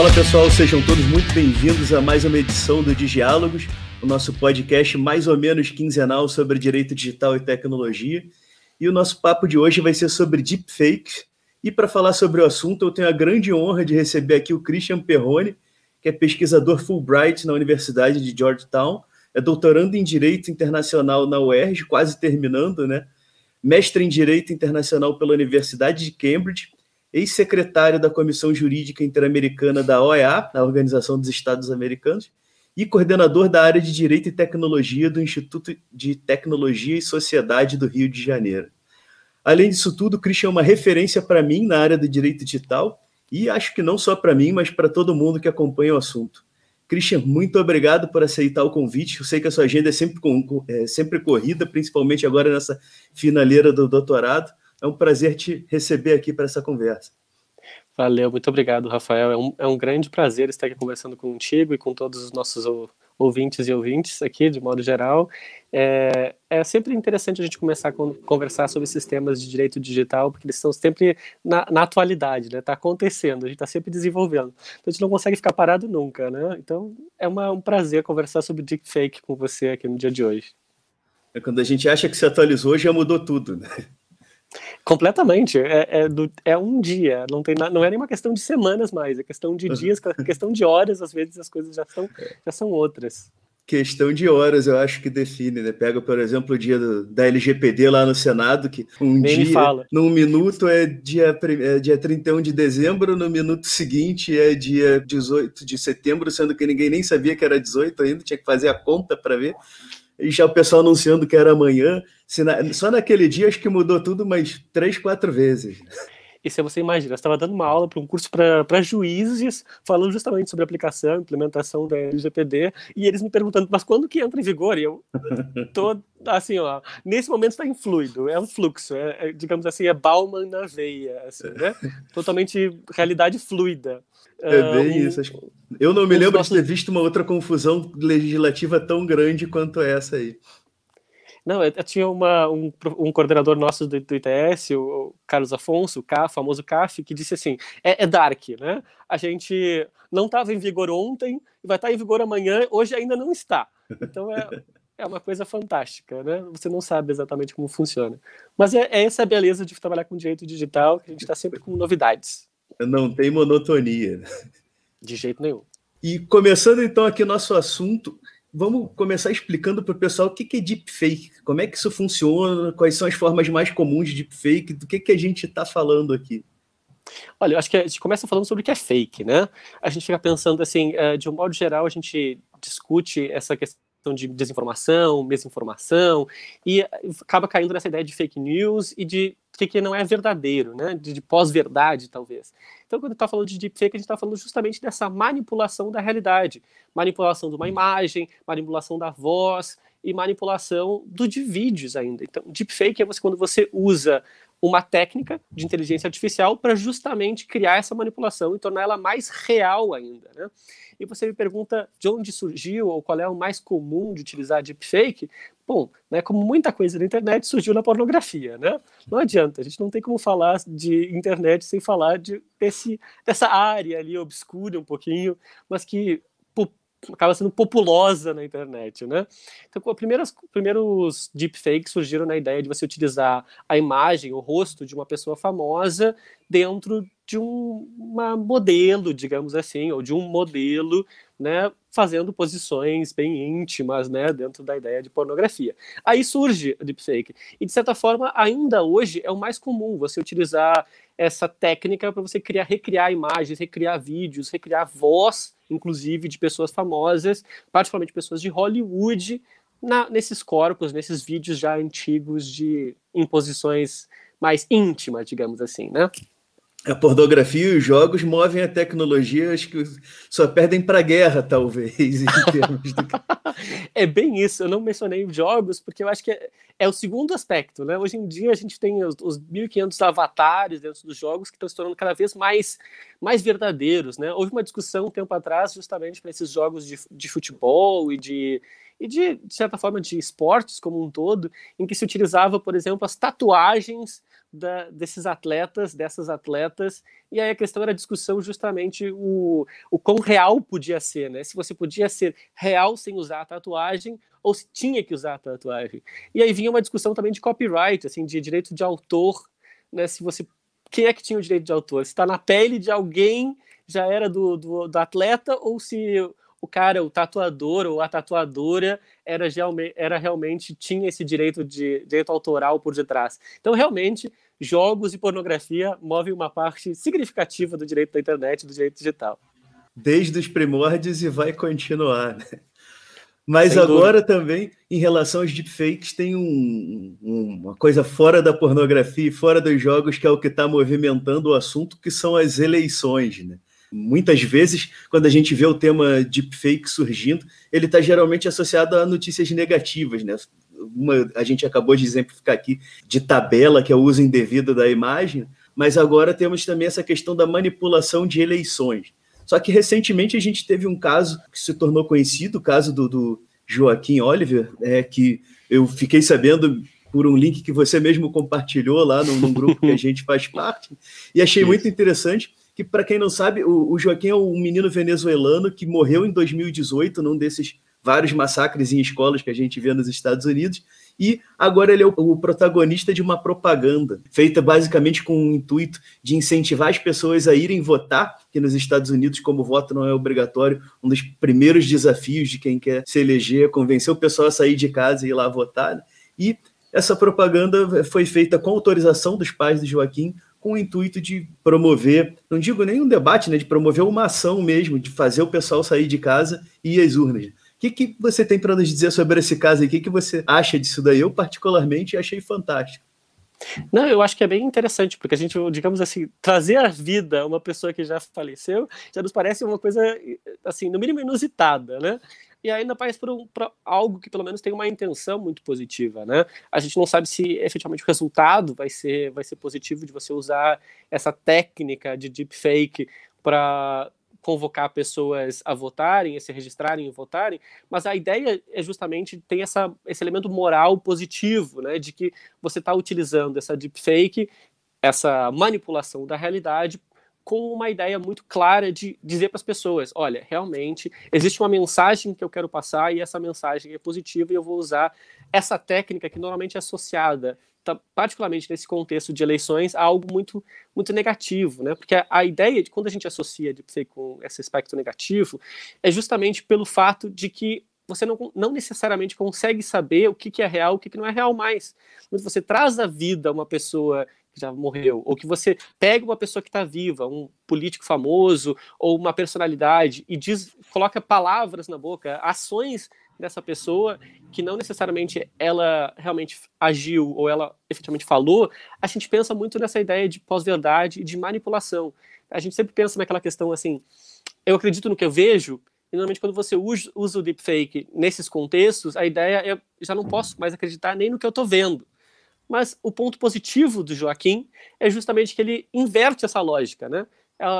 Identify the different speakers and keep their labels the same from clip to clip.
Speaker 1: Fala pessoal, sejam todos muito bem-vindos a mais uma edição do Digiálogos, o nosso podcast mais ou menos quinzenal sobre direito digital e tecnologia. E o nosso papo de hoje vai ser sobre deepfakes. E para falar sobre o assunto, eu tenho a grande honra de receber aqui o Christian Perrone, que é pesquisador Fulbright na Universidade de Georgetown, é doutorando em Direito Internacional na UERJ, quase terminando, né? Mestre em Direito Internacional pela Universidade de Cambridge, ex-secretário da Comissão Jurídica Interamericana da OEA, da Organização dos Estados Americanos, e coordenador da área de Direito e Tecnologia do Instituto de Tecnologia e Sociedade do Rio de Janeiro. Além disso tudo, o Christian é uma referência para mim na área do direito digital e acho que não só para mim, mas para todo mundo que acompanha o assunto. Christian, muito obrigado por aceitar o convite. Eu sei que a sua agenda é sempre, é sempre corrida, principalmente agora nessa finaleira do doutorado. É um prazer te receber aqui para essa conversa.
Speaker 2: Valeu, muito obrigado, Rafael. É um, é um grande prazer estar aqui conversando contigo e com todos os nossos ouvintes e ouvintes aqui, de modo geral. É, é sempre interessante a gente começar a conversar sobre sistemas de direito digital, porque eles estão sempre na, na atualidade, né? Está acontecendo, a gente está sempre desenvolvendo. Então a gente não consegue ficar parado nunca, né? Então é uma, um prazer conversar sobre deepfake com você aqui no dia de hoje.
Speaker 1: É quando a gente acha que se atualizou, já mudou tudo, né?
Speaker 2: Completamente. É, é, do, é, um dia, não, tem, não é nem uma questão de semanas mais, é questão de dias, é questão de horas, às vezes as coisas já são, já são outras.
Speaker 1: Questão de horas, eu acho que define, né? Pega, por exemplo, o dia do, da LGPD lá no Senado, que um
Speaker 2: nem
Speaker 1: dia, num minuto é dia, é dia 31 de dezembro, no minuto seguinte é dia 18 de setembro, sendo que ninguém nem sabia que era 18 ainda, tinha que fazer a conta para ver e já o pessoal anunciando que era amanhã. Na, só naquele dia acho que mudou tudo mais três, quatro vezes.
Speaker 2: E se você imagina, estava dando uma aula para um curso para juízes, falando justamente sobre aplicação, implementação da LGPD, e eles me perguntando, mas quando que entra em vigor? E eu tô assim, ó, nesse momento está em fluido, é um fluxo, é, é, digamos assim, é Bauman na veia, assim, né? Totalmente realidade fluida.
Speaker 1: É bem um, isso. Eu não me lembro nossos... de ter visto uma outra confusão legislativa tão grande quanto essa aí.
Speaker 2: Não, eu, eu tinha uma, um, um, coordenador nosso do, do ITS, o Carlos Afonso, o CAF, famoso CAF, que disse assim: é, é dark, né? A gente não estava em vigor ontem, vai estar em vigor amanhã, hoje ainda não está. Então é, é uma coisa fantástica, né? Você não sabe exatamente como funciona. Mas é, é essa a beleza de trabalhar com direito digital, que a gente está sempre com novidades.
Speaker 1: Não tem monotonia.
Speaker 2: De jeito nenhum.
Speaker 1: E começando então aqui nosso assunto, vamos começar explicando para o pessoal o que é deepfake, como é que isso funciona, quais são as formas mais comuns de deepfake, do que, que a gente está falando aqui.
Speaker 2: Olha, eu acho que a gente começa falando sobre o que é fake, né? A gente fica pensando assim, eh, de um modo geral, a gente discute essa questão de desinformação, desinformação, e acaba caindo nessa ideia de fake news e de que, que não é verdadeiro, né? de, de pós-verdade, talvez. Então, quando está falando de deepfake, a gente está falando justamente dessa manipulação da realidade, manipulação de uma imagem, manipulação da voz e manipulação do de vídeos ainda. Então, deepfake é você, quando você usa uma técnica de inteligência artificial para justamente criar essa manipulação e tornar ela mais real ainda. Né? E você me pergunta de onde surgiu ou qual é o mais comum de utilizar deepfake. Bom, né, como muita coisa na internet surgiu na pornografia, né? Não adianta, a gente não tem como falar de internet sem falar de desse, dessa área ali obscura um pouquinho, mas que acaba sendo populosa na internet, né? Então, primeiros, primeiros deepfakes surgiram na ideia de você utilizar a imagem, o rosto de uma pessoa famosa dentro de um uma modelo, digamos assim, ou de um modelo, né, fazendo posições bem íntimas, né, dentro da ideia de pornografia. Aí surge o deepfake. E de certa forma, ainda hoje é o mais comum você utilizar essa técnica para você criar, recriar imagens, recriar vídeos, recriar voz, inclusive de pessoas famosas, particularmente pessoas de Hollywood, na, nesses corpos, nesses vídeos já antigos de imposições mais íntimas, digamos assim, né?
Speaker 1: A pornografia e os jogos movem a tecnologia, acho que só perdem para a guerra, talvez,
Speaker 2: do... é bem isso, eu não mencionei os jogos, porque eu acho que é, é, o segundo aspecto, né? Hoje em dia a gente tem os, os 1.500 avatares dentro dos jogos que estão se tornando cada vez mais, mais verdadeiros, né? Houve uma discussão um tempo atrás justamente para esses jogos de, de futebol e de, e de, de certa forma de esportes como um todo, em que se utilizava, por exemplo, as tatuagens da, desses atletas, dessas atletas E aí a questão era a discussão justamente o, o quão real podia ser, né? Se você podia ser real sem usar a tatuagem ou se tinha que usar a tatuagem. E aí vinha uma discussão também de copyright, assim, de direito de autor, né? Se você quem é que tinha o direito de autor? Se está na pele de alguém, já era do, do, do, atleta, ou se o cara, o tatuador ou a tatuadora era, era realmente tinha esse direito de direito autoral por detrás. Então, realmente, jogos e pornografia movem uma parte significativa do direito da internet, do direito digital.
Speaker 1: Desde os primórdios e vai continuar. Né? Mas Sem agora dúvida. também, em relação aos deepfakes, tem um, um, uma coisa fora da pornografia e fora dos jogos que é o que está movimentando o assunto, que são as eleições, né? Muitas vezes, quando a gente vê o tema deepfake surgindo, ele está geralmente associado a notícias negativas, né? Uma, a gente acabou de exemplificar aqui de tabela, que é o uso indevido da imagem, mas agora temos também essa questão da manipulação de eleições. Só que recentemente a gente teve um caso que se tornou conhecido, o caso do, do Joaquim Oliver, é, que eu fiquei sabendo por um link que você mesmo compartilhou lá num, num grupo que a gente faz parte, e achei muito interessante que, para quem não sabe, o, o Joaquim é um menino venezuelano que morreu em 2018 num desses vários massacres em escolas que a gente vê nos Estados Unidos, e agora ele é o, protagonista de uma propaganda feita basicamente com o intuito de incentivar as pessoas a irem votar, que nos Estados Unidos, como o voto não é obrigatório, um dos primeiros desafios de quem quer se eleger é convencer o pessoal a sair de casa e ir lá votar. Né? E essa propaganda foi feita com autorização dos pais de Joaquim, com o intuito de promover, não digo nem um debate, né, de promover uma ação mesmo, de fazer o pessoal sair de casa e ir às urnas. O que, que você tem para nos dizer sobre esse caso aí? O que, que você acha disso daí? Eu, particularmente, achei fantástico.
Speaker 2: Não, eu acho que é bem interessante, porque a gente, digamos assim, trazer à vida uma pessoa que já faleceu já nos parece uma coisa, assim, no mínimo inusitada, né? E ainda um, por, algo que pelo menos tem uma intenção muito positiva, né? A gente não sabe se efetivamente o resultado vai ser, vai ser positivo de você usar essa técnica de deepfake para convocar pessoas a votarem, a se registrarem e votarem, mas a ideia é justamente ter essa, esse elemento moral positivo, né, de que você está utilizando essa deepfake, essa manipulação da realidade com uma ideia muito clara de dizer para as pessoas: olha, realmente existe uma mensagem que eu quero passar e essa mensagem é positiva e eu vou usar essa técnica que normalmente é associada, tá, particularmente nesse contexto de eleições, a algo muito, muito negativo, né? Porque a, a ideia de quando a gente associa deepfake com esse aspecto negativo é justamente pelo fato de que você não, não necessariamente consegue saber o que, que é real, o que, que não é real mais. Quando você traz à vida uma pessoa que já morreu, ou que você pega uma pessoa que está viva, um político famoso ou uma personalidade e diz, coloca palavras na boca, ações dessa pessoa que não necessariamente ela realmente agiu ou ela efetivamente falou, a gente pensa muito nessa ideia de pós-verdade e de manipulação. A gente sempre pensa naquela questão assim, eu acredito no que eu vejo, e normalmente quando você usa, o deepfake nesses contextos, a ideia é, já não posso mais acreditar nem no que eu estou vendo. Mas o ponto positivo do Joaquim é justamente que ele inverte essa lógica, né?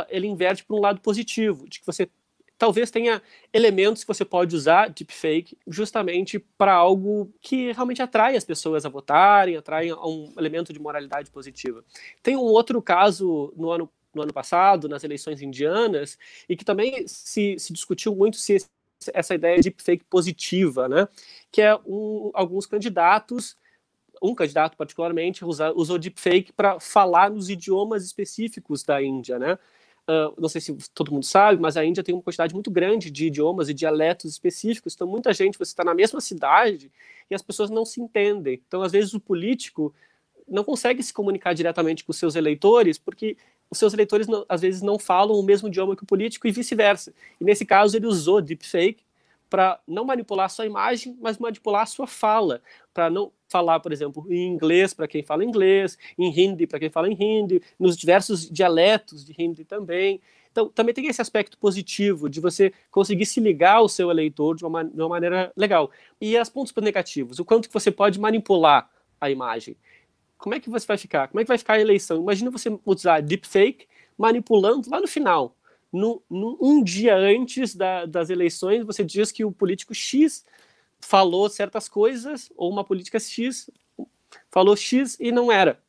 Speaker 2: Ele inverte para um lado positivo, de que você talvez tenha elementos que você pode usar deepfake justamente para algo que realmente atrai as pessoas a votarem, atrai um elemento de moralidade positiva. Tem um outro caso no ano, no ano passado, nas eleições indianas, e que também se, se discutiu muito se essa ideia de deepfake positiva, né? Que é um, alguns candidatos um candidato particularmente usou deepfake para falar nos idiomas específicos da Índia, né? Uh, não sei se todo mundo sabe, mas a Índia tem uma quantidade muito grande de idiomas e dialetos específicos. Então, muita gente, você está na mesma cidade e as pessoas não se entendem. Então, às vezes, o político não consegue se comunicar diretamente com os seus eleitores, porque os seus eleitores, não, às vezes, não falam o mesmo idioma que o político e vice-versa. E, nesse caso, ele usou deepfake para não manipular sua imagem, mas manipular sua fala, para não falar, por exemplo, em inglês para quem fala inglês, em hindi para quem fala em hindi, nos diversos dialetos de hindi também. Então, também tem esse aspecto positivo de você conseguir se ligar ao seu eleitor de uma, de uma maneira legal. E as pontos negativos, o quanto que você pode manipular a imagem. Como é que você vai ficar? Como é que vai ficar a eleição? Imagina você usar deepfake manipulando lá no final no, no, um dia antes da, das eleições, você diz que o político X falou certas coisas, ou uma política X falou X e não era.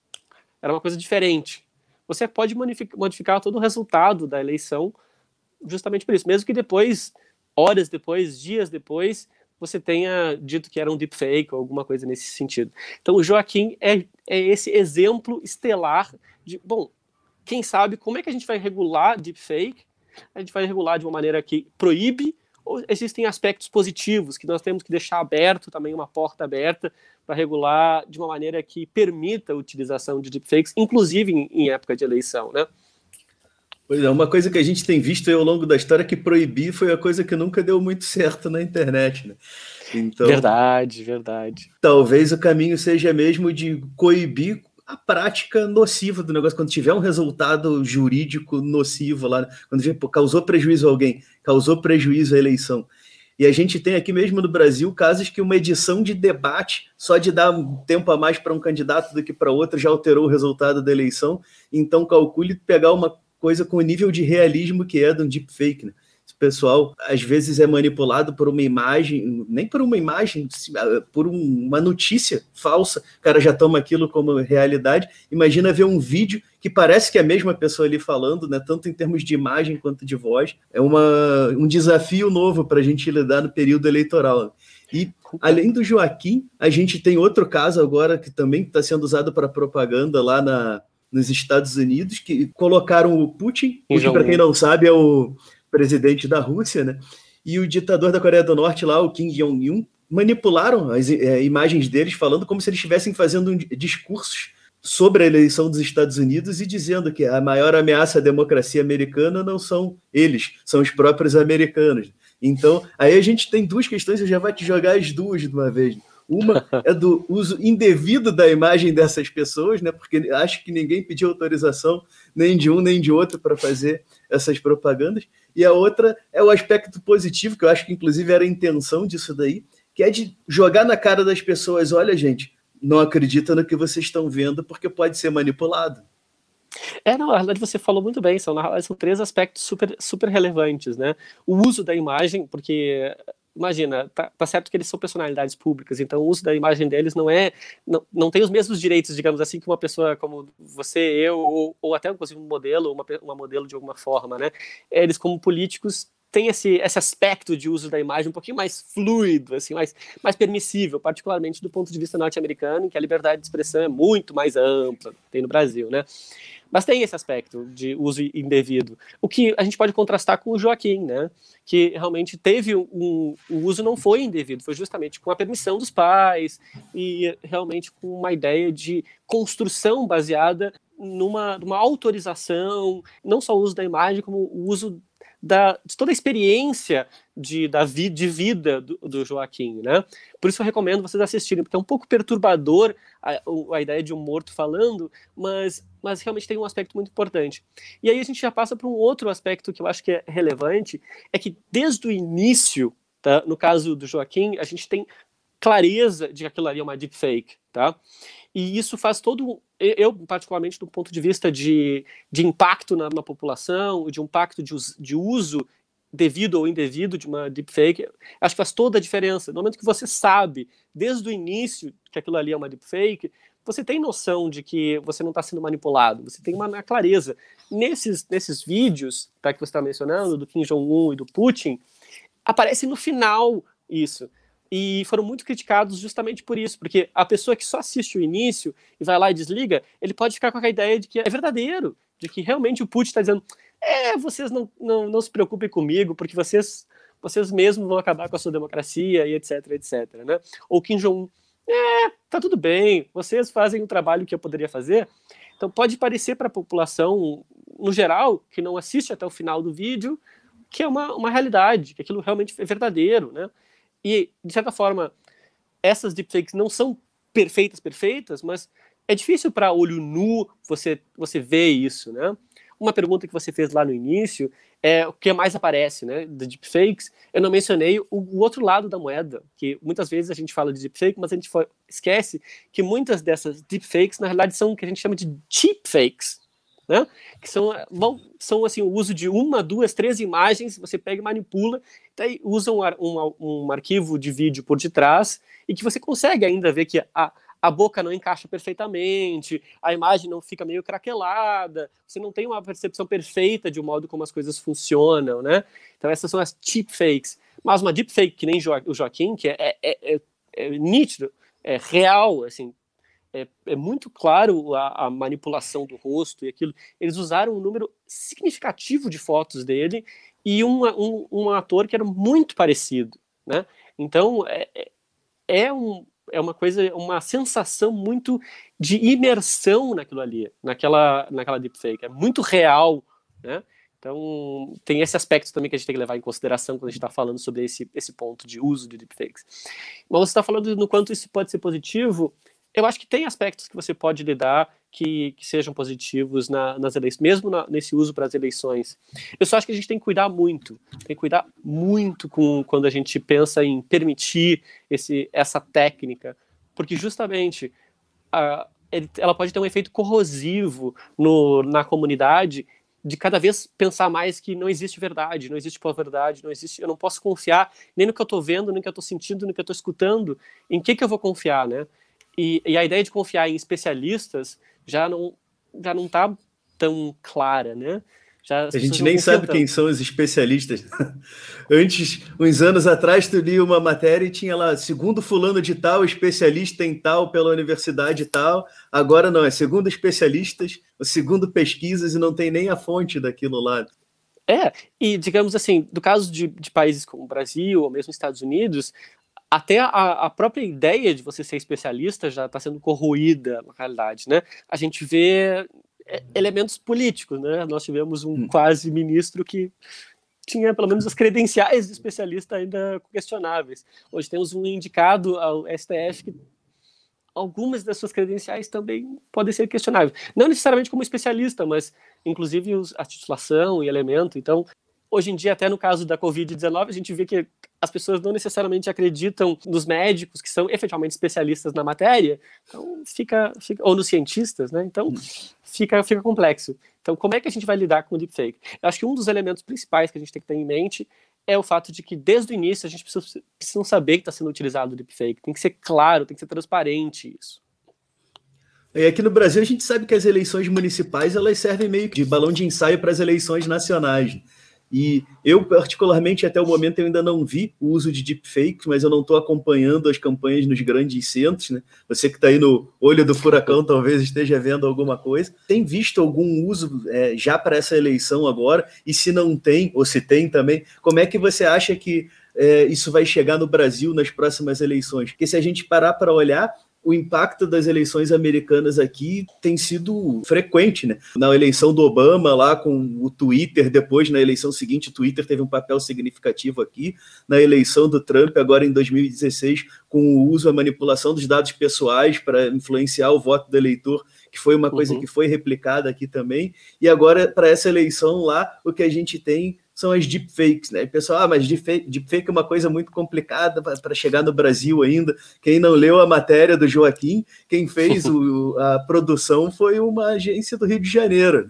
Speaker 2: Era uma coisa diferente. você pode modificar todo o resultado da eleição justamente por isso. Mesmo que depois, horas depois, dias depois, você tenha dito que era um deepfake ou alguma coisa nesse sentido. Então, o Joaquim é, é esse exemplo estelar de, bom, quem sabe como é que a gente vai regular deepfake? A gente vai regular de uma maneira que proíbe ou existem aspectos positivos que nós temos que deixar aberto também uma porta aberta para regular de uma maneira que permita a utilização de deepfakes, inclusive em, em época de eleição, né?
Speaker 1: Pois é, uma coisa que a gente tem visto ao longo da história é que proibir foi a coisa que nunca deu muito certo na internet, né?
Speaker 2: Então, verdade, verdade.
Speaker 1: Talvez o caminho seja mesmo de coibir a prática nociva do negócio, quando tiver um resultado jurídico nocivo lá, quando vê, pô, causou prejuízo a alguém, causou prejuízo à eleição. E a gente tem aqui mesmo no Brasil casos que uma edição de debate, só de dar um tempo a mais para um candidato do que para outro, já alterou o resultado da eleição. Então, calcule pegar uma coisa com o nível de realismo que é de um deepfake. Né? Pessoal às vezes é manipulado por uma imagem, nem por uma imagem, ah, por um, uma notícia falsa. O cara já toma aquilo como realidade. Imagina ver um vídeo que parece que é a mesma pessoa ali falando, né? tanto em termos de imagem quanto de voz. É uma, um desafio novo para a gente lidar no período eleitoral. E além do Joaquim, a gente tem outro caso agora que também está sendo usado para propaganda lá na, nos Estados Unidos, que colocaram o Putin, Putin, para quem não sabe, é o presidente da Rússia, né? E o ditador da Coreia do Norte lá, o Kim Jong-un, manipularam as é, imagens deles falando como se eles estivessem fazendo um, discursos sobre a eleição dos Estados Unidos e dizendo que a maior ameaça à democracia americana não são eles, são os próprios americanos. Então, aí a gente tem duas questões, eu já vou te jogar as duas de uma vez. Uma é do uso indevido da imagem dessas pessoas, né? Porque acho que ninguém pediu autorização nem de um nem de outro para fazer essas propagandas. E a outra é o aspecto positivo, que eu acho que inclusive era a intenção disso daí, que é de jogar na cara das pessoas: olha, gente, não acredita no que vocês estão vendo, porque pode ser manipulado.
Speaker 2: É, não, na verdade você falou muito bem, são, são três aspectos super, super relevantes, né? O uso da imagem, porque imagina, tá, tá, certo que eles são personalidades públicas, então o uso da imagem deles não é, não, não tem os mesmos direitos, digamos assim, que uma pessoa como você, eu, ou, ou até inclusive um modelo, uma, uma modelo de alguma forma, né? Eles como políticos têm esse, esse aspecto de uso da imagem um pouquinho mais fluido, assim, mais, mais permissível, particularmente do ponto de vista norte-americano, em que a liberdade de expressão é muito mais ampla, tem no Brasil, né? Mas tem esse aspecto de uso indevido. O que a gente pode contrastar com o Joaquim, né? Que realmente teve um. O uso não foi indevido, foi justamente com a permissão dos pais e realmente com uma ideia de construção baseada numa, numa autorização, não só o uso da imagem, como o uso da, de toda a experiência de, da vi, de vida do, do, Joaquim, né? Por isso eu recomendo vocês assistirem, porque é um pouco perturbador a, a ideia de um morto falando, mas, mas realmente tem um aspecto muito importante. E aí a gente já passa para um outro aspecto que eu acho que é relevante, é que desde o início, tá? no caso do Joaquim, a gente tem clareza de que aquilo ali é uma deepfake, tá? E isso faz todo. Eu, particularmente, do ponto de vista de, de impacto na, na população, de impacto de, de uso devido ou indevido de uma deepfake, acho que faz toda a diferença. No momento que você sabe, desde o início, que aquilo ali é uma deepfake, você tem noção de que você não está sendo manipulado, você tem uma clareza. Nesses, nesses vídeos tá, que você está mencionando, do Kim Jong-un e do Putin, aparece no final isso e foram muito criticados justamente por isso, porque a pessoa que só assiste o início e vai lá e desliga, ele pode ficar com a ideia de que é verdadeiro, de que realmente o Putin está dizendo: é, vocês não, não, não se preocupem comigo, porque vocês, vocês mesmos vão acabar com a sua democracia e etc, etc, né? Ou Kim Jong-un, é, tá tudo bem, vocês fazem o trabalho que eu poderia fazer. Então pode parecer para a população, no geral, que não assiste até o final do vídeo, que é uma, uma realidade, que aquilo realmente é verdadeiro, né? E, de certa forma, essas deepfakes não são perfeitas, perfeitas, mas é difícil para olho nu você, você ver isso, né? Uma pergunta que você fez lá no início é o que mais aparece, né, de deepfakes. Eu não mencionei o, o outro lado da moeda, que muitas vezes a gente fala de deepfake, mas a gente esquece que muitas dessas deepfakes, na realidade, são o que a gente chama de deepfakes, né? Que são, bom, são assim, o uso de uma, duas, três imagens, você pega e manipula, daí usa um, um, um arquivo de vídeo por detrás e que você consegue ainda ver que a, a boca não encaixa perfeitamente, a imagem não fica meio craquelada, você não tem uma percepção perfeita de um modo como as coisas funcionam, né? Então essas são as fakes. Mas uma deepfake que nem o Joaquim, que é, é, é, é nítido, é real, assim, é, é, muito claro a, a, manipulação do rosto e aquilo. Eles usaram um número significativo de fotos dele e uma, um, um ator que era muito parecido, né? Então é, é, é um, é uma coisa, uma sensação muito de imersão naquilo ali, naquela, naquela deepfake. É muito real, né? Então, tem esse aspecto também que a gente tem que levar em consideração quando a gente está falando sobre esse, esse ponto de uso de deepfakes. Mas você está falando no quanto isso pode ser positivo, eu acho que tem aspectos que você pode lidar que, que sejam positivos na, nas eleições, mesmo na, nesse uso para as eleições. Eu só acho que a gente tem que cuidar muito, tem que cuidar muito com quando a gente pensa em permitir esse, essa técnica, porque justamente a, ela pode ter um efeito corrosivo no, na comunidade de cada vez pensar mais que não existe verdade, não existe pós-verdade, não existe, eu não posso confiar nem no que eu estou vendo, nem no que eu estou sentindo, no que eu estou escutando, em que que eu vou confiar, né? E, e a ideia de confiar em especialistas já não já não está tão clara, né?
Speaker 1: Já, a gente nem sabe tanto. quem são os especialistas. Antes, uns anos atrás, tu lia uma matéria e tinha lá, segundo fulano de tal, especialista em tal pela universidade tal. Agora não, é segundo especialistas, segundo pesquisas e não tem nem a fonte daquilo lá.
Speaker 2: É, e digamos assim, do caso de, de países como o Brasil ou mesmo Estados Unidos, até a, a, própria ideia de você ser especialista já está sendo corroída na realidade, né? A gente vê é, elementos políticos, né? Nós tivemos um hum. quase ministro que tinha pelo menos as credenciais de especialista ainda questionáveis. Hoje temos um indicado ao STF que algumas das suas credenciais também podem ser questionáveis. Não necessariamente como especialista, mas inclusive a titulação e elemento. Então, hoje em dia, até no caso da Covid-19, a gente vê que as pessoas não necessariamente acreditam nos médicos que são efetivamente especialistas na matéria, então fica, fica ou nos cientistas, né? Então fica, fica complexo. Então, como é que a gente vai lidar com o deepfake? Eu acho que um dos elementos principais que a gente tem que ter em mente é o fato de que desde o início a gente precisa, precisa saber que está sendo utilizado o deepfake. Tem que ser claro, tem que ser transparente isso.
Speaker 1: E aqui no Brasil a gente sabe que as eleições municipais elas servem meio que de balão de ensaio para as eleições nacionais. E eu, particularmente, até o momento, eu ainda não vi o uso de deepfakes, mas eu não estou acompanhando as campanhas nos grandes centros, né? Você que está aí no olho do furacão talvez esteja vendo alguma coisa. Tem visto algum uso é, já para essa eleição agora? E se não tem, ou se tem também, como é que você acha que é, isso vai chegar no Brasil nas próximas eleições? Porque se a gente parar para olhar, o impacto das eleições americanas aqui tem sido frequente, né? Na eleição do Obama, lá com o Twitter, depois na eleição seguinte, o Twitter teve um papel significativo aqui. Na eleição do Trump, agora em 2016, com o uso, a manipulação dos dados pessoais para influenciar o voto do eleitor, que foi uma coisa uhum. que foi replicada aqui também. E agora, para essa eleição lá, o que a gente tem são as deepfakes, né? pessoal, ah, mas deepfake, deepfake é uma coisa muito complicada para chegar no Brasil ainda. Quem não leu a matéria do Joaquim, quem fez o, a produção foi uma agência do Rio de Janeiro.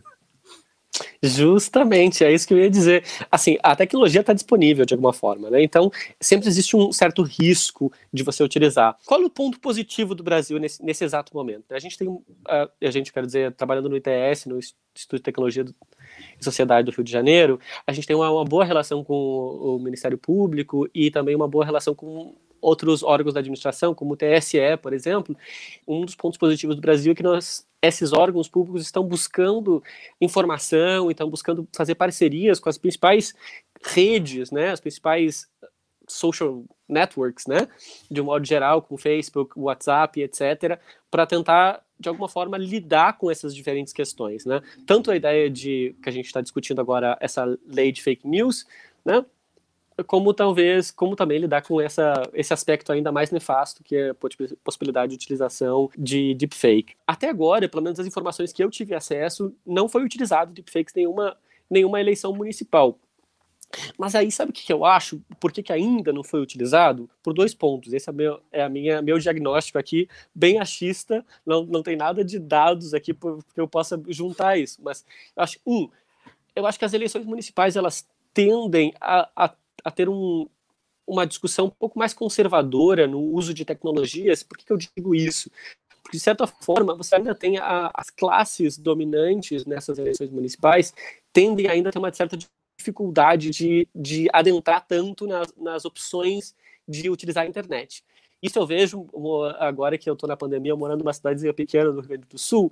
Speaker 2: Justamente, é isso que eu ia dizer. Assim, a tecnologia está disponível de alguma forma, né? Então, sempre existe um certo risco de você utilizar. Qual é o ponto positivo do Brasil nesse, nesse exato momento? A gente tem, uh, a gente, quer dizer, trabalhando no ITS, no Instituto de Tecnologia Sociedade do Rio de Janeiro, a gente tem uma, uma boa relação com o, o Ministério Público e também uma boa relação com outros órgãos da administração, como o TSE, por exemplo, um dos pontos positivos do Brasil é que nós, esses órgãos públicos estão buscando informação, estão buscando fazer parcerias com as principais redes, né, as principais social networks, né, de um modo geral, com Facebook, WhatsApp, etc., para tentar de alguma forma lidar com essas diferentes questões, né? Tanto a ideia de que a gente está discutindo agora essa lei de fake news, né? Como talvez, como também lidar com essa, esse aspecto ainda mais nefasto que é a possibilidade de utilização de deepfake. Até agora, pelo menos as informações que eu tive acesso, não foi utilizado deepfakes nenhuma, nenhuma eleição municipal. Mas aí, sabe o que, eu acho? Por que, que ainda não foi utilizado? Por dois pontos. Esse é, meu, é a minha, meu diagnóstico aqui, bem achista, não, não tem nada de dados aqui que eu possa juntar isso. Mas acho, um, eu acho que as eleições municipais elas tendem a, a, a ter um, uma discussão um pouco mais conservadora no uso de tecnologias. Por que, que eu digo isso? de certa forma, você ainda tem a, as classes dominantes nessas eleições municipais tendem ainda a ter uma certa dificuldade de, de adentrar tanto nas, nas opções de utilizar a internet. Isso eu vejo agora que eu estou na pandemia, morando numa cidadezinha pequena do Rio Grande do Sul,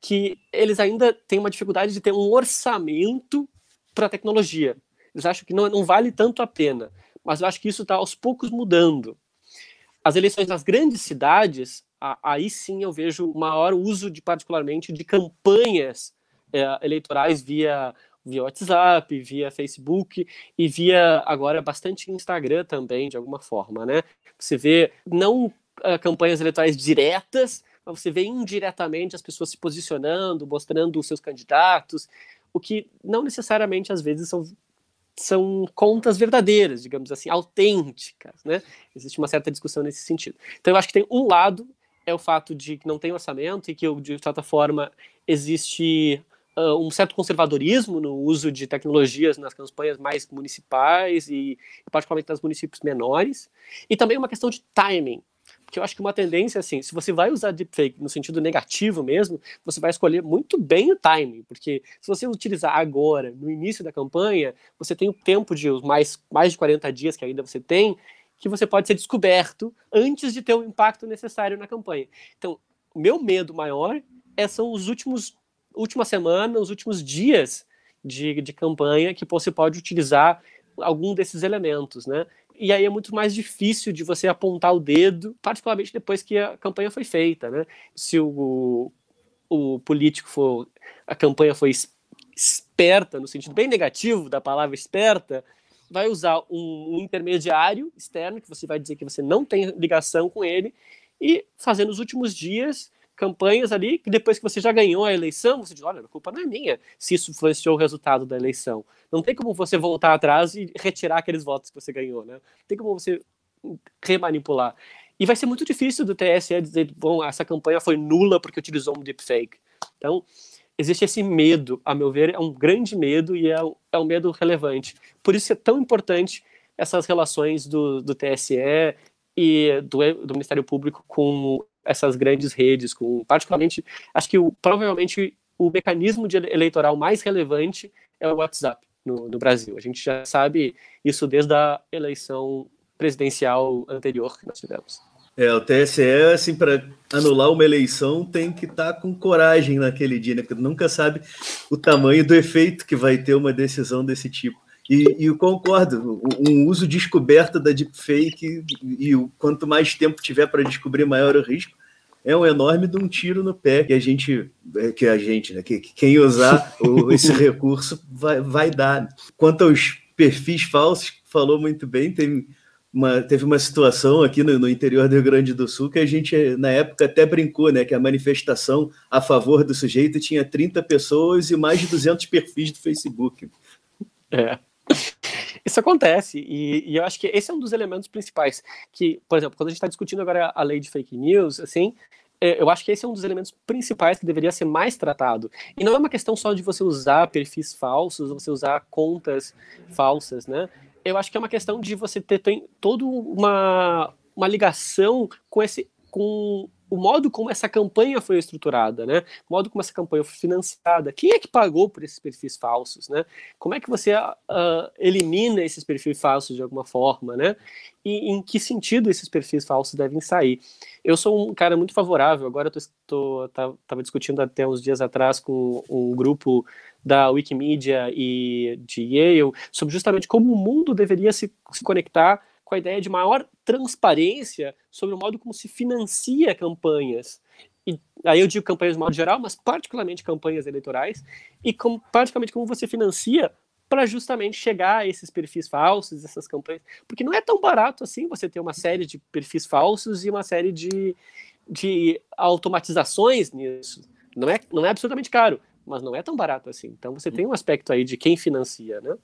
Speaker 2: que eles ainda têm uma dificuldade de ter um orçamento para a tecnologia. Eles acham que não, não vale tanto a pena. Mas eu acho que isso está aos poucos mudando. As eleições nas grandes cidades, aí sim eu vejo maior uso de particularmente de campanhas é, eleitorais via via WhatsApp, via Facebook e via agora bastante Instagram também de alguma forma, né? Você vê não uh, campanhas eleitorais diretas, mas você vê indiretamente as pessoas se posicionando, mostrando os seus candidatos, o que não necessariamente às vezes são são contas verdadeiras, digamos assim, autênticas, né? Existe uma certa discussão nesse sentido. Então eu acho que tem um lado é o fato de que não tem orçamento e que de certa forma existe uh, um certo conservadorismo no uso de tecnologias nas campanhas mais municipais e particularmente nas municípios menores, e também uma questão de timing, porque eu acho que uma tendência, assim, se você vai usar deepfake no sentido negativo mesmo, você vai escolher muito bem o timing, porque se você utilizar agora, no início da campanha, você tem o tempo de os mais, mais de 40 dias que ainda você tem, que você pode ser descoberto antes de ter o impacto necessário na campanha. Então, meu medo maior é, são os últimos última semana, os últimos dias de, de campanha que você pode utilizar algum desses elementos, né? e aí é muito mais difícil de você apontar o dedo, particularmente depois que a campanha foi feita, né? Se o, o político for, a campanha foi esperta, no sentido bem negativo da palavra esperta, vai usar um, um intermediário externo, que você vai dizer que você não tem ligação com ele, e fazer nos últimos dias campanhas ali, que depois que você já ganhou a eleição, você diz, olha, a culpa não é minha se isso influenciou o resultado da eleição. Não tem como você voltar atrás e retirar aqueles votos que você ganhou, né? Tem como você remanipular. E vai ser muito difícil do TSE dizer, bom, essa campanha foi nula porque utilizou um deepfake. Então, existe esse medo, a meu ver, é um grande medo e é um, é um medo relevante. Por isso é tão importante essas relações do, do TSE e do, do Ministério Público com essas grandes redes, com particularmente, acho que o, provavelmente o mecanismo de eleitoral mais relevante é o WhatsApp no, no Brasil. A gente já sabe isso desde a eleição presidencial anterior que nós tivemos.
Speaker 1: É, o TSE, assim, para anular uma eleição, tem que estar tá com coragem naquele dia, né? Porque nunca sabe o tamanho do efeito que vai ter uma decisão desse tipo. E, e eu concordo, um uso descoberto da deepfake e, e quanto mais tempo tiver para descobrir, maior o risco, é um enorme de um tiro no pé que a gente, é, que a gente, né, que, que quem usar o, esse recurso vai, vai dar. Quanto aos perfis falsos, falou muito bem, tem uma, teve uma situação aqui no, no, interior do Rio Grande do Sul que a gente, na época, até brincou, né? Que a manifestação a favor do sujeito tinha 30 pessoas e mais de 200 perfis do Facebook.
Speaker 2: É. Isso acontece, e, e, eu acho que esse é um dos elementos principais. Que, por exemplo, quando a gente está discutindo agora a lei de fake news, assim, é, eu acho que esse é um dos elementos principais que deveria ser mais tratado. E não é uma questão só de você usar perfis falsos, você usar contas falsas, né? Eu acho que é uma questão de você ter toda uma, uma ligação com esse com o modo como essa campanha foi estruturada, né? O modo como essa campanha foi financiada. Quem é que pagou por esses perfis falsos, né? Como é que você uh, elimina esses perfis falsos de alguma forma, né? E em que sentido esses perfis falsos devem sair? Eu sou um cara muito favorável. Agora eu tô, tô tava discutindo até uns dias atrás com um grupo da Wikimedia e de Yale sobre justamente como o mundo deveria se, se conectar com a ideia de maior transparência sobre o modo como se financia campanhas. E aí eu digo campanhas de modo geral, mas particularmente campanhas eleitorais, e com, praticamente como você financia para justamente chegar a esses perfis falsos, essas campanhas. Porque não é tão barato assim você ter uma série de perfis falsos e uma série de, de automatizações nisso. Não é, não é absolutamente caro, mas não é tão barato assim. Então você tem um aspecto aí de quem financia, né?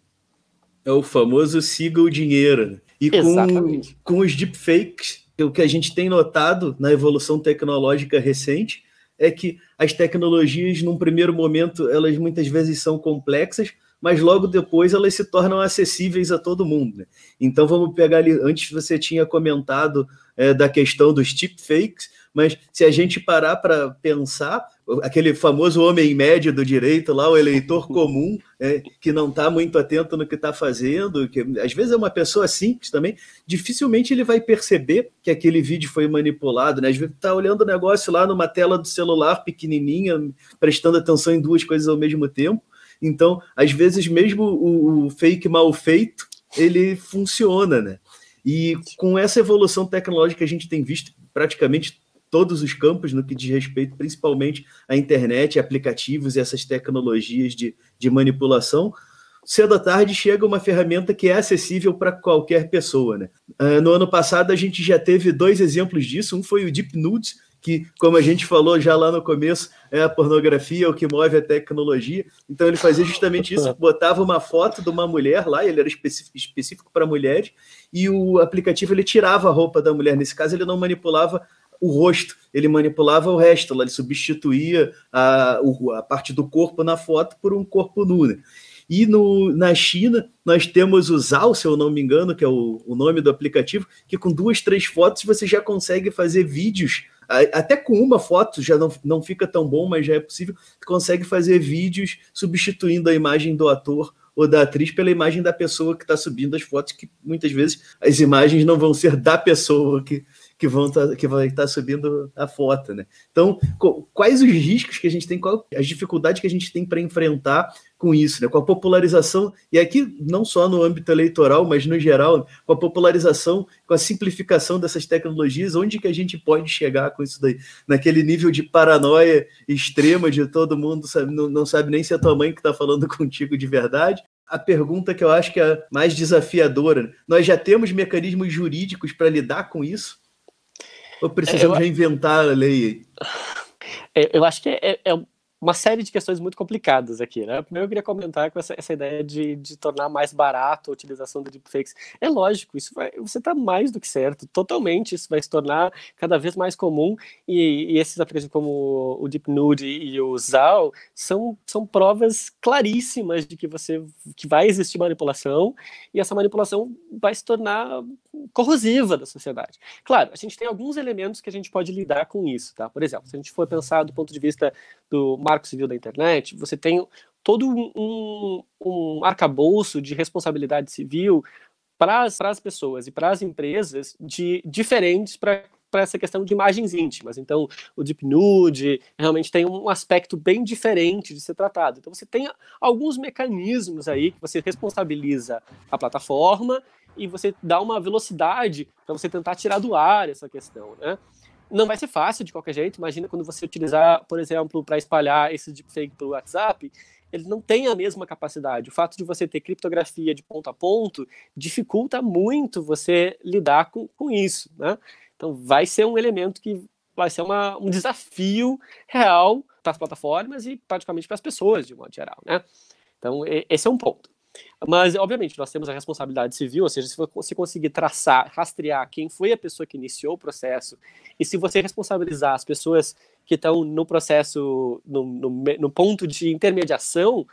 Speaker 1: É o famoso siga o dinheiro. Né? E com, com os deepfakes, o que a gente tem notado na evolução tecnológica recente é que as tecnologias, num primeiro momento, elas muitas vezes são complexas, mas logo depois elas se tornam acessíveis a todo mundo. Né? Então vamos pegar ali, antes você tinha comentado é, da questão dos deepfakes, mas se a gente parar para pensar, aquele famoso homem médio do direito lá, o eleitor comum, é, que não está muito atento no que está fazendo, que às vezes é uma pessoa simples também, dificilmente ele vai perceber que aquele vídeo foi manipulado, né? Às vezes está olhando o negócio lá numa tela do celular pequenininha, prestando atenção em duas coisas ao mesmo tempo. Então, às vezes mesmo o, o fake mal feito, ele funciona, né? E com essa evolução tecnológica que a gente tem visto praticamente todos os campos no que diz respeito principalmente à internet, aplicativos e essas tecnologias de, de manipulação, cedo à tarde chega uma ferramenta que é acessível para qualquer pessoa. Né? Uh, no ano passado, a gente já teve dois exemplos disso. Um foi o Deep Nudes, que, como a gente falou já lá no começo, é a pornografia, o que move a tecnologia. Então ele fazia justamente isso, botava uma foto de uma mulher lá, ele era específico, específico para mulheres, e o aplicativo ele tirava a roupa da mulher. Nesse caso, ele não manipulava o rosto, ele manipulava o resto, ele substituía a, a parte do corpo na foto por um corpo nu. Né? E no, na China, nós temos o Zao, se eu não me engano, que é o, o nome do aplicativo, que com duas, três fotos você já consegue fazer vídeos até com uma foto já não, não fica tão bom, mas já é possível. consegue fazer vídeos substituindo a imagem do ator ou da atriz pela imagem da pessoa que está subindo as fotos, que muitas vezes as imagens não vão ser da pessoa que, que, vão tá, que vai estar tá subindo a foto, né? Então, quais os riscos que a gente tem, quais as dificuldades que a gente tem para enfrentar com isso, né? Com a popularização, e aqui não só no âmbito eleitoral, mas no geral, com a popularização, com a simplificação dessas tecnologias, onde que a gente pode chegar com isso daí? Naquele nível de paranoia extrema de todo mundo sabe, não, não sabe nem se é tua mãe que está falando contigo de verdade, a pergunta que eu acho que é mais desafiadora. Né? Nós já temos mecanismos jurídicos para lidar com isso? Ou precisamos eu, reinventar a lei?
Speaker 2: É, eu acho que é, é, uma série de questões muito complicadas aqui, né? Primeiro eu queria comentar com essa, essa ideia de, de tornar mais barato a utilização de deepfakes. É lógico, isso vai, você está mais do que certo, totalmente isso vai se tornar cada vez mais comum e, e esses aplicativos como o DeepNude e o ZAL são, são provas claríssimas de que você que vai existir manipulação e essa manipulação vai se tornar corrosiva da sociedade. Claro, a gente tem alguns elementos que a gente pode lidar com isso, tá? Por exemplo, se a gente for pensar do ponto de vista do marco civil da internet, você tem todo um, um arcabouço de responsabilidade civil para as pessoas e para as empresas de diferentes para para essa questão de imagens íntimas. Então, o Deep Nude realmente tem um aspecto bem diferente de ser tratado. Então, você tem alguns mecanismos aí que você responsabiliza a plataforma e você dá uma velocidade para você tentar tirar do ar essa questão, né? Não vai ser fácil de qualquer jeito. Imagina quando você utilizar, por exemplo, para espalhar esse deepfake pelo WhatsApp, ele não tem a mesma capacidade. O fato de você ter criptografia de ponto a ponto dificulta muito você lidar com, com isso, né? Então vai ser um elemento que vai ser uma, um desafio real para as plataformas e praticamente para as pessoas, de modo geral, né? Então esse é um ponto. Mas, obviamente, nós temos a responsabilidade civil, ou seja, se você conseguir traçar, rastrear quem foi a pessoa que iniciou o processo, e se você responsabilizar as pessoas que estão no processo, no, no, no ponto de intermediação,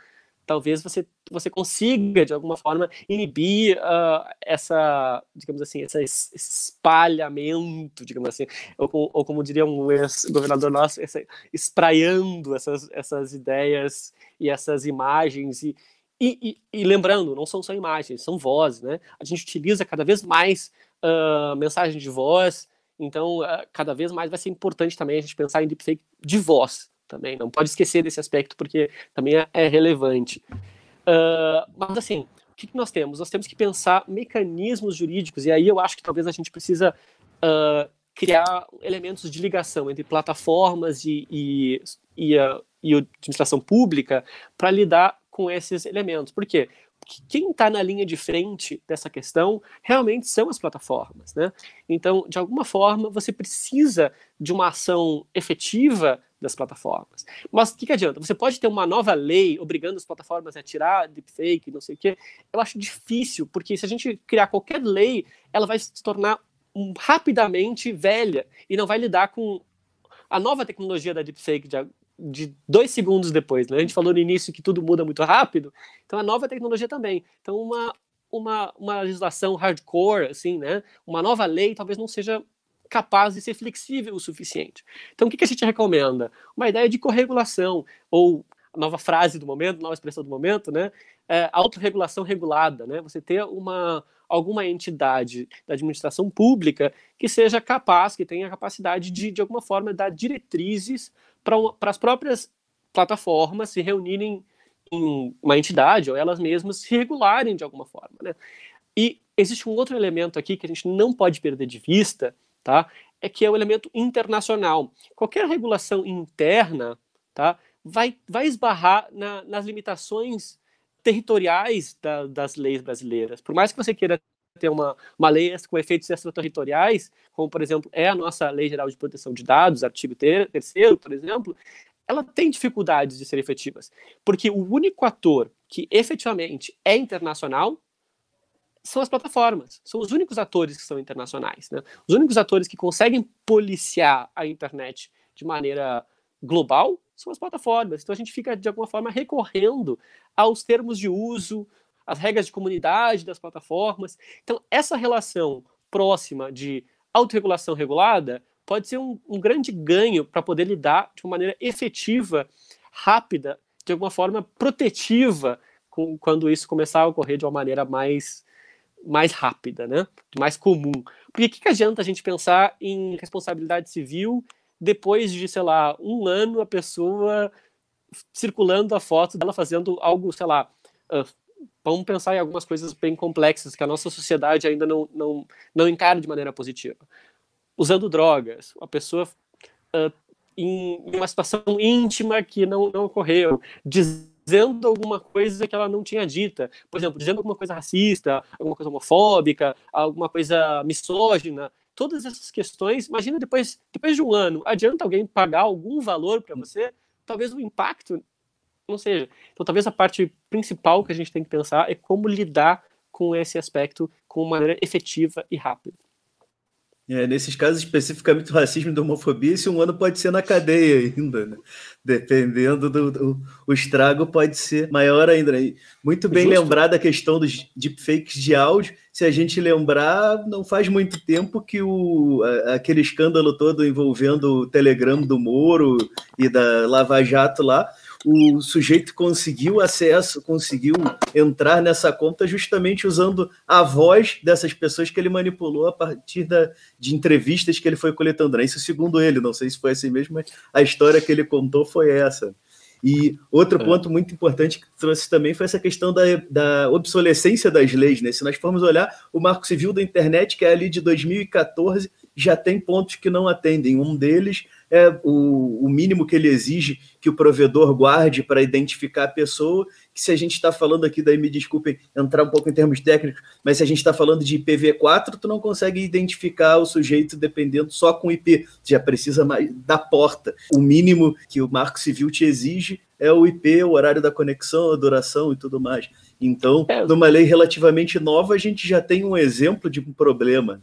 Speaker 2: talvez você, você consiga, de alguma forma, inibir uh, essa, digamos assim, esse espalhamento, digamos assim, ou, ou como diria um ex-governador nosso, essa, espraiando essas, essas ideias e essas imagens e, e, e, e, lembrando, não são só imagens, são vozes, né? A gente utiliza cada vez mais uh, mensagem de voz, então uh, cada vez mais vai ser importante também a gente pensar em deepfake de voz também. Não pode esquecer desse aspecto porque também é, é relevante. Uh, mas assim, o que, que, nós temos? Nós temos que pensar mecanismos jurídicos e aí eu acho que talvez a gente precisa criar elementos de ligação entre plataformas e, e, e, e administração pública para lidar com esses elementos. Por quê? Porque quem está na linha de frente dessa questão realmente são as plataformas. Né? Então, de alguma forma, você precisa de uma ação efetiva das plataformas. Mas o que, que, adianta? Você pode ter uma nova lei obrigando as plataformas a tirar deepfake, não sei o quê. Eu acho difícil, porque se a gente criar qualquer lei, ela vai se tornar um, rapidamente velha e não vai lidar com a nova tecnologia da deepfake de, de dois segundos depois. Né? A gente falou no início que tudo muda muito rápido, então a nova tecnologia também. Então uma, uma, uma legislação hardcore, assim, né? uma nova lei talvez não seja capaz de ser flexível o suficiente. Então, o que, que a gente recomenda? Uma ideia de corregulação, ou nova frase do momento, nova expressão do momento, né? É, autorregulação regulada, né? Você ter uma alguma entidade da administração pública que seja capaz, que tenha a capacidade de, de alguma forma, dar diretrizes para as próprias plataformas se reunirem em uma entidade ou elas mesmas se regularem de alguma forma, né? E existe um outro elemento aqui que a gente não pode perder de vista, tá? É que é o elemento internacional. Qualquer regulação interna, tá? Vai, vai esbarrar na, nas limitações territoriais da, das leis brasileiras. Por mais que você queira ter uma, uma lei com efeitos extraterritoriais, como, por exemplo, é a nossa Lei Geral de Proteção de Dados, artigo 3 por exemplo, ela tem dificuldades de ser efetivas. Porque o único ator que efetivamente é internacional são as plataformas. São os únicos atores que são internacionais. Né? Os únicos atores que conseguem policiar a internet de maneira global são as plataformas. Então a gente fica, de alguma forma, recorrendo aos termos de uso, às regras de comunidade das plataformas. Então, essa relação próxima de autorregulação regulada pode ser um, um grande ganho para poder lidar de uma maneira efetiva, rápida, de alguma forma protetiva, com, quando isso começar a ocorrer de uma maneira mais mais rápida, né? Mais comum. Porque o que, que adianta a gente pensar em responsabilidade civil depois de, sei lá, um ano a pessoa circulando a foto dela fazendo algo, sei lá, uh, vamos pensar em algumas coisas bem complexas que a nossa sociedade ainda não, não, não encara de maneira positiva. Usando drogas, a pessoa uh, em, uma situação íntima que não, não ocorreu, diz, dizendo alguma coisa que ela não tinha dita. Por exemplo, dizendo alguma coisa racista, alguma coisa homofóbica, alguma coisa misógina. Todas essas questões, imagina depois, depois de um ano, adianta alguém pagar algum valor para você? Talvez o impacto não seja. Então, talvez a parte principal que a gente tem que pensar é como lidar com esse aspecto com maneira efetiva e rápida.
Speaker 1: É, nesses casos especificamente do racismo e da homofobia, esse um ano pode ser na cadeia ainda, né? Dependendo do, do, O estrago pode ser maior ainda. Né? Muito bem Justo. lembrada a questão dos deepfakes de áudio. Se a gente lembrar, não faz muito tempo que o, aquele escândalo todo envolvendo o Telegram do Moro e da Lava Jato lá o sujeito conseguiu acesso, conseguiu entrar nessa conta justamente usando a voz dessas pessoas que ele manipulou a partir da, de entrevistas que ele foi coletando. Né? Isso segundo ele, não sei se foi assim mesmo, mas a história que ele contou foi essa. E outro é. ponto muito importante que trouxe também foi essa questão da, da obsolescência das leis. Né? Se nós formos olhar o Marco Civil da Internet, que é ali de 2014, já tem pontos que não atendem. Um deles é o, o mínimo que ele exige que o provedor guarde para identificar a pessoa, que se a gente está falando aqui, daí me desculpem entrar um pouco em termos técnicos, mas se a gente está falando de IPv4, tu não consegue identificar o sujeito dependendo só com IP, já precisa mais da porta. O mínimo que o Marco Civil te exige é o IP, o horário da conexão, a duração e tudo mais. Então, é. numa lei relativamente nova, a gente já tem um exemplo de um problema.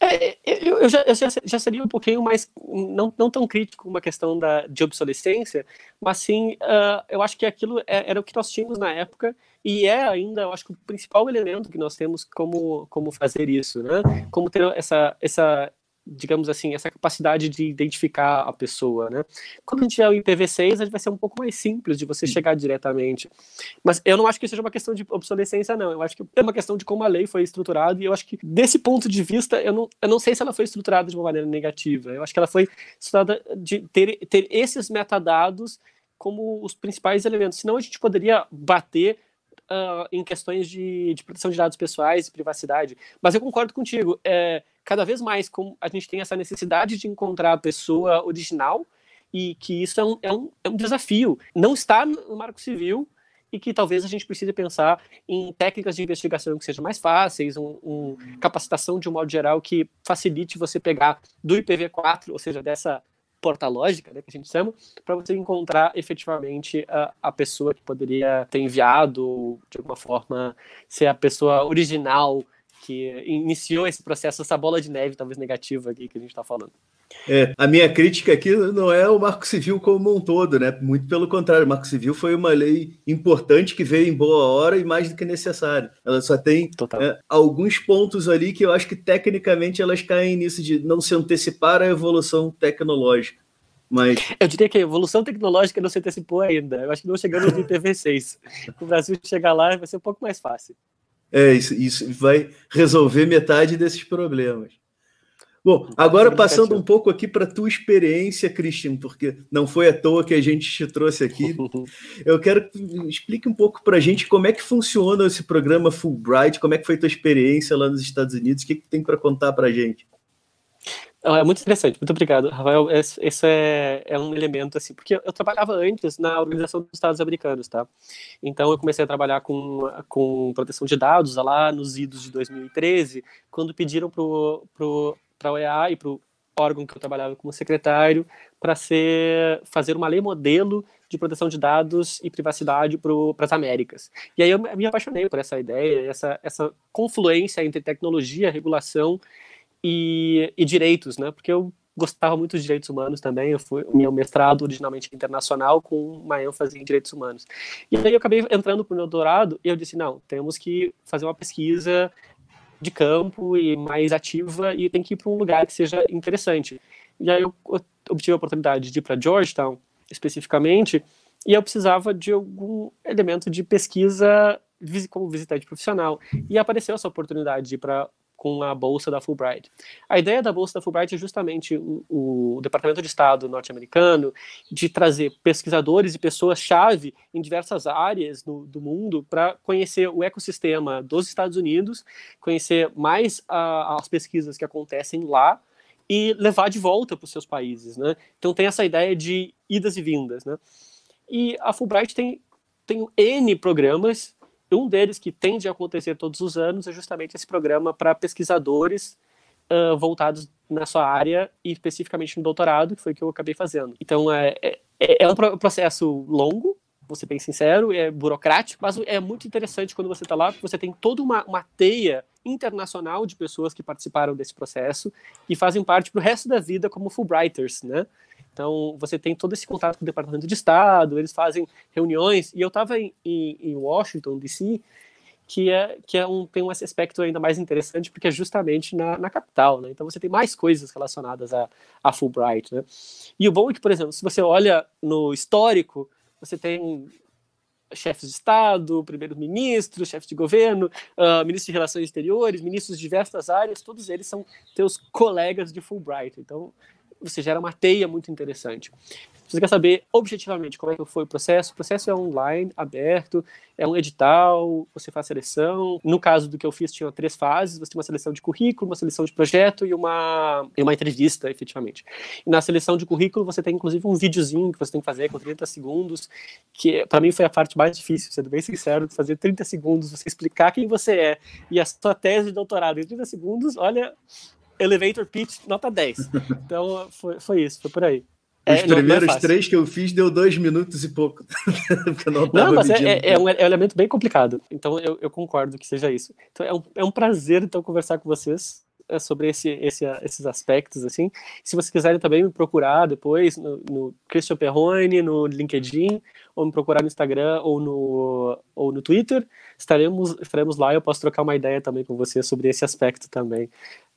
Speaker 2: É, eu, eu, já, eu já, já, seria um pouquinho mais, não, não tão crítico com uma questão da, de obsolescência, mas sim, uh, eu acho que aquilo é, era o que nós tínhamos na época e é ainda, eu acho que o principal elemento que nós temos como, como fazer isso, né? Como ter essa, essa digamos assim, essa capacidade de identificar a pessoa, né? Quando a gente tiver o IPv6, vai ser um pouco mais simples de você chegar diretamente. Mas eu não acho que seja uma questão de obsolescência, não. Eu acho que é uma questão de como a lei foi estruturada, e eu acho que, desse ponto de vista, eu não, eu não sei se ela foi estruturada de uma maneira negativa. Eu acho que ela foi estruturada de ter, ter esses metadados como os principais elementos. Senão a gente poderia bater Uh, em questões de, de, proteção de dados pessoais e privacidade. Mas eu concordo contigo. É, cada vez mais como a gente tem essa necessidade de encontrar a pessoa original e que isso é um, é um, é um desafio. Não está no Marco Civil e que talvez a gente precise pensar em técnicas de investigação que sejam mais fáceis, um, um, capacitação de um modo geral que facilite você pegar do IPv4, ou seja, dessa porta lógica, né, que a gente chama, para você encontrar efetivamente a, a pessoa que poderia ter enviado, de alguma forma, ser a pessoa original que iniciou esse processo, essa bola de neve, talvez negativa aqui que a gente está falando.
Speaker 1: É, a minha crítica aqui não é o Marco Civil como um todo, né? Muito pelo contrário, o Marco Civil foi uma lei importante que veio em boa hora e mais do que necessário. Ela só tem é, alguns pontos ali que eu acho que tecnicamente elas caem nisso de não se antecipar à evolução tecnológica. Mas...
Speaker 2: Eu diria que a evolução tecnológica não se antecipou ainda. Eu acho que não chegamos no IPv6. o Brasil chegar lá vai ser um pouco mais fácil.
Speaker 1: É, isso, isso vai resolver metade desses problemas. Bom, agora passando um pouco aqui para a tua experiência, Christian, porque não foi à toa que a gente te trouxe aqui. Eu quero que explique um pouco para a gente como é que funciona esse programa Fulbright, como é que foi a tua experiência lá nos Estados Unidos, o que, que tem para contar para a gente?
Speaker 2: É muito interessante, muito obrigado, Rafael. Esse é, é um elemento assim, porque eu trabalhava antes na Organização dos Estados Americanos, tá? Então eu comecei a trabalhar com, com proteção de dados lá nos idos de 2013, quando pediram para a OEA e para o órgão que eu trabalhava como secretário para fazer uma lei modelo de proteção de dados e privacidade para as Américas. E aí eu me apaixonei por essa ideia, essa, essa confluência entre tecnologia, regulação e, e direitos, né? Porque eu gostava muito de direitos humanos também. Eu fui meu mestrado originalmente internacional com uma ênfase em direitos humanos. E aí eu acabei entrando para o meu doutorado e eu disse não, temos que fazer uma pesquisa de campo e mais ativa e tem que ir para um lugar que seja interessante. E aí eu obtive a oportunidade de ir para Georgetown especificamente e eu precisava de algum elemento de pesquisa como visitante profissional e apareceu essa oportunidade de ir para com a bolsa da Fulbright. A ideia da bolsa da Fulbright é justamente o, o Departamento de Estado norte-americano de trazer pesquisadores e pessoas-chave em diversas áreas no, do mundo para conhecer o ecossistema dos Estados Unidos, conhecer mais a, as pesquisas que acontecem lá e levar de volta para os seus países, né? Então tem essa ideia de idas e vindas, né? E a Fulbright tem tem N programas um deles que tende a acontecer todos os anos é justamente esse programa para pesquisadores uh, voltados na sua área e especificamente no doutorado, que foi o que eu acabei fazendo. Então é, é, é um processo longo, vou ser bem sincero, é burocrático, mas é muito interessante quando você está lá, porque você tem toda uma, uma teia internacional de pessoas que participaram desse processo e fazem parte para o resto da vida como Fulbrighters, né? Então, você tem todo esse contato com o Departamento de Estado, eles fazem reuniões, e eu estava em, em, Washington, D.C., que, é, que é um, tem um aspecto ainda mais interessante, porque é justamente na, na capital, né? Então, você tem mais coisas relacionadas a, a Fulbright, né? E o bom é que, por exemplo, se você olha no histórico, você tem chefes de Estado, primeiros-ministros, chefes de governo, uh, ministros de relações exteriores, ministros de diversas áreas, todos eles são teus colegas de Fulbright. Então, você gera uma teia muito interessante. Você quer saber objetivamente como é que foi o processo? O processo é online, aberto, é um edital, você faz seleção. No caso do que eu fiz, tinha três fases: você tem uma seleção de currículo, uma seleção de projeto e uma, e uma entrevista, efetivamente. E na seleção de currículo, você tem inclusive um videozinho que você tem que fazer com 30 segundos, que para mim foi a parte mais difícil, sendo bem sincero, fazer 30 segundos, você explicar quem você é e a sua tese de doutorado em 30 segundos, olha, elevator pitch nota 10. Então foi, foi isso, foi por aí.
Speaker 1: Os é, primeiros não, não é três que eu fiz deu dois minutos e pouco.
Speaker 2: não, não mas é, é, é, um, é um elemento bem complicado. Então eu, eu concordo que seja isso. Então é um, é um prazer então conversar com vocês sobre esse, esse, esses aspectos, assim. Se vocês quiserem também me procurar depois no, no Christian Perrone, no LinkedIn, ou me procurar no Instagram ou no, ou no Twitter, estaremos, estaremos lá eu posso trocar uma ideia também com você sobre esse aspecto também.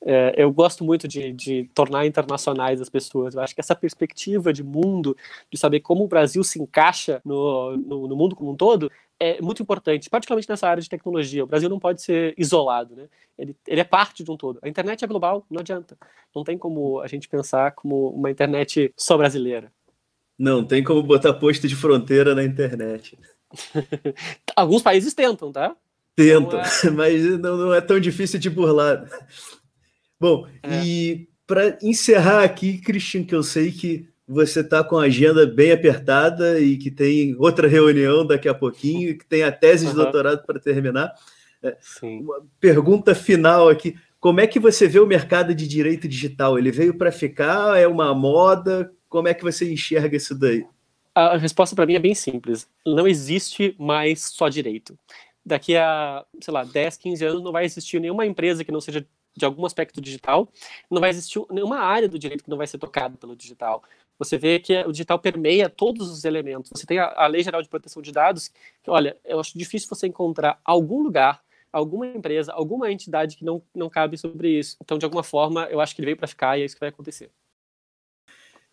Speaker 2: É, eu gosto muito de, de tornar internacionais as pessoas. Eu acho que essa perspectiva de mundo, de saber como o Brasil se encaixa no, no, no mundo como um todo, é muito importante, particularmente nessa área de tecnologia. O Brasil não pode ser isolado, né? Ele, ele é parte de um todo. A internet é global, não adianta. Não tem como a gente pensar como uma internet só brasileira.
Speaker 1: Não, tem como botar posto de fronteira na internet.
Speaker 2: Alguns países tentam, tá?
Speaker 1: Tentam, é... mas não, não, é tão difícil de burlar. Bom, é. e para encerrar aqui, Cristian, que eu sei que você está com a agenda bem apertada e que tem outra reunião daqui a pouquinho, e que tem a tese de uhum. doutorado para terminar. É, Sim. Uma pergunta final aqui. Como é que você vê o mercado de direito digital? Ele veio para ficar? É uma moda? Como é que você enxerga isso daí?
Speaker 2: A resposta para mim é bem simples. Não existe mais só direito. daqui a, sei lá, 10, 15 anos não vai existir nenhuma empresa que não seja de algum aspecto digital, não vai existir nenhuma área do direito que não vai ser tocada pelo digital. Você vê que o digital permeia todos os elementos. Você tem a, a Lei Geral de Proteção de Dados, que, olha, eu acho difícil você encontrar algum lugar, alguma empresa, alguma entidade que não, não cabe sobre isso. Então, de alguma forma, eu acho que ele veio para ficar e é isso que vai acontecer.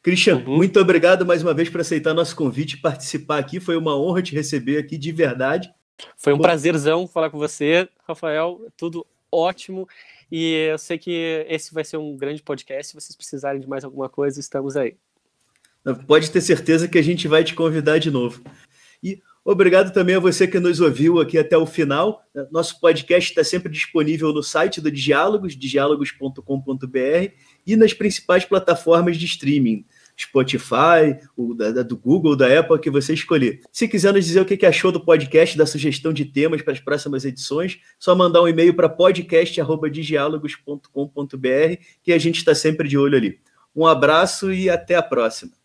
Speaker 1: Christian, uhum. muito obrigado mais uma vez por aceitar nosso convite e participar aqui. Foi uma honra te receber aqui de verdade.
Speaker 2: Foi um Bom... prazerzão falar com você, Rafael. Tudo ótimo. E eu sei que esse vai ser um grande podcast. Se vocês precisarem de mais alguma coisa, estamos aí.
Speaker 1: Pode ter certeza que a gente vai te convidar de novo. E obrigado também a você que nos ouviu aqui até o final. Nosso podcast está sempre disponível no site do Diálogos, diálogos.com.br e nas principais plataformas de streaming. Spotify, o da, do Google, da Apple, que você escolher. Se quiser nos dizer o que achou do podcast, da sugestão de temas para as próximas edições, só mandar um e-mail para podcast.diálogos.com.br que a gente está sempre de olho ali. Um abraço e até a próxima.